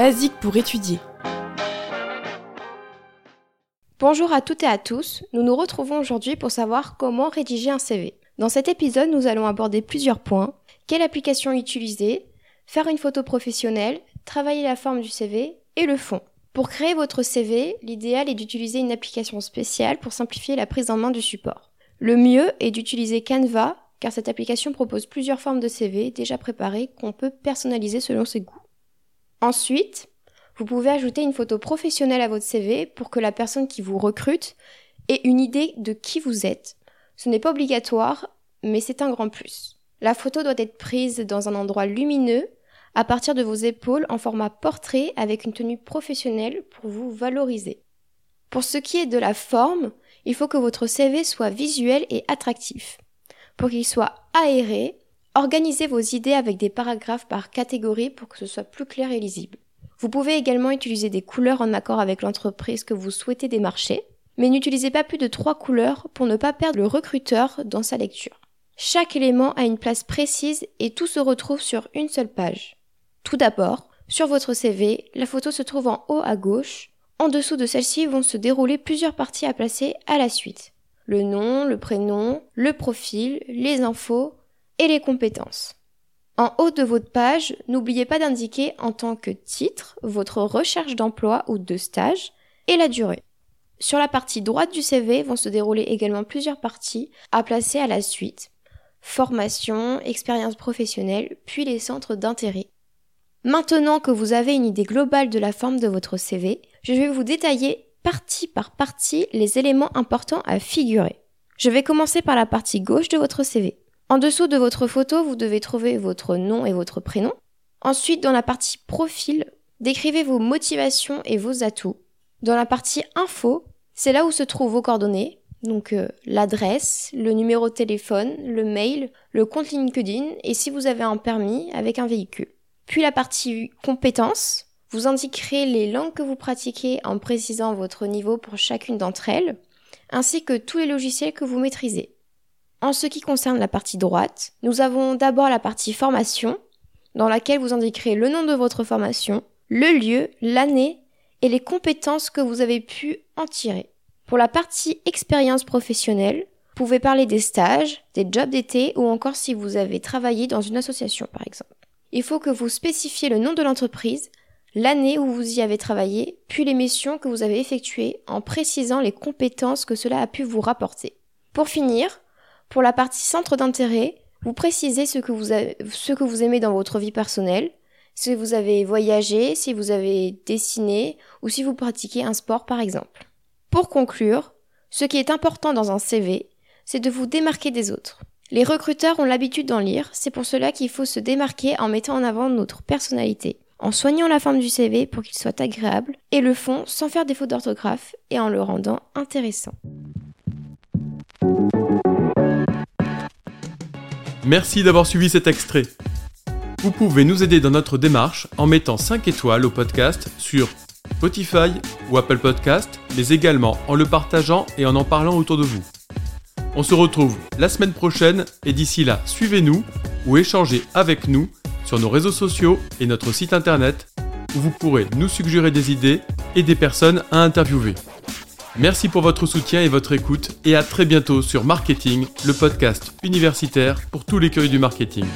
basiques pour étudier. Bonjour à toutes et à tous, nous nous retrouvons aujourd'hui pour savoir comment rédiger un CV. Dans cet épisode, nous allons aborder plusieurs points. Quelle application utiliser, faire une photo professionnelle, travailler la forme du CV et le fond. Pour créer votre CV, l'idéal est d'utiliser une application spéciale pour simplifier la prise en main du support. Le mieux est d'utiliser Canva car cette application propose plusieurs formes de CV déjà préparées qu'on peut personnaliser selon ses goûts. Ensuite, vous pouvez ajouter une photo professionnelle à votre CV pour que la personne qui vous recrute ait une idée de qui vous êtes. Ce n'est pas obligatoire, mais c'est un grand plus. La photo doit être prise dans un endroit lumineux, à partir de vos épaules en format portrait avec une tenue professionnelle pour vous valoriser. Pour ce qui est de la forme, il faut que votre CV soit visuel et attractif. Pour qu'il soit aéré, organisez vos idées avec des paragraphes par catégorie pour que ce soit plus clair et lisible. Vous pouvez également utiliser des couleurs en accord avec l'entreprise que vous souhaitez démarcher, mais n'utilisez pas plus de trois couleurs pour ne pas perdre le recruteur dans sa lecture. Chaque élément a une place précise et tout se retrouve sur une seule page. Tout d'abord, sur votre CV, la photo se trouve en haut à gauche. En dessous de celle-ci vont se dérouler plusieurs parties à placer à la suite le nom, le prénom, le profil, les infos et les compétences. En haut de votre page, n'oubliez pas d'indiquer en tant que titre votre recherche d'emploi ou de stage et la durée. Sur la partie droite du CV vont se dérouler également plusieurs parties à placer à la suite. Formation, expérience professionnelle, puis les centres d'intérêt. Maintenant que vous avez une idée globale de la forme de votre CV, je vais vous détailler partie par partie les éléments importants à figurer. Je vais commencer par la partie gauche de votre CV. En dessous de votre photo, vous devez trouver votre nom et votre prénom. Ensuite, dans la partie profil, décrivez vos motivations et vos atouts. Dans la partie info, c'est là où se trouvent vos coordonnées, donc euh, l'adresse, le numéro de téléphone, le mail, le compte LinkedIn et si vous avez un permis avec un véhicule. Puis la partie compétences, vous indiquerez les langues que vous pratiquez en précisant votre niveau pour chacune d'entre elles, ainsi que tous les logiciels que vous maîtrisez. En ce qui concerne la partie droite, nous avons d'abord la partie formation, dans laquelle vous indiquerez le nom de votre formation, le lieu, l'année et les compétences que vous avez pu en tirer. Pour la partie expérience professionnelle, vous pouvez parler des stages, des jobs d'été ou encore si vous avez travaillé dans une association par exemple. Il faut que vous spécifiez le nom de l'entreprise, l'année où vous y avez travaillé, puis les missions que vous avez effectuées en précisant les compétences que cela a pu vous rapporter. Pour finir, pour la partie centre d'intérêt, vous précisez ce que vous, aimez dans votre vie personnelle, si vous avez voyagé, si vous avez dessiné ou si vous pratiquez un sport par exemple. Pour conclure, ce qui est important dans un CV, c'est de vous démarquer des autres. Les recruteurs ont l'habitude d'en lire, c'est pour cela qu'il faut se démarquer en mettant en avant notre personnalité en soignant la forme du CV pour qu'il soit agréable, et le fond sans faire défaut d'orthographe et en le rendant intéressant. Merci d'avoir suivi cet extrait. Vous pouvez nous aider dans notre démarche en mettant 5 étoiles au podcast sur Spotify ou Apple Podcast, mais également en le partageant et en en parlant autour de vous. On se retrouve la semaine prochaine et d'ici là, suivez-nous ou échangez avec nous sur nos réseaux sociaux et notre site internet où vous pourrez nous suggérer des idées et des personnes à interviewer. Merci pour votre soutien et votre écoute et à très bientôt sur Marketing, le podcast universitaire pour tous les curieux du marketing.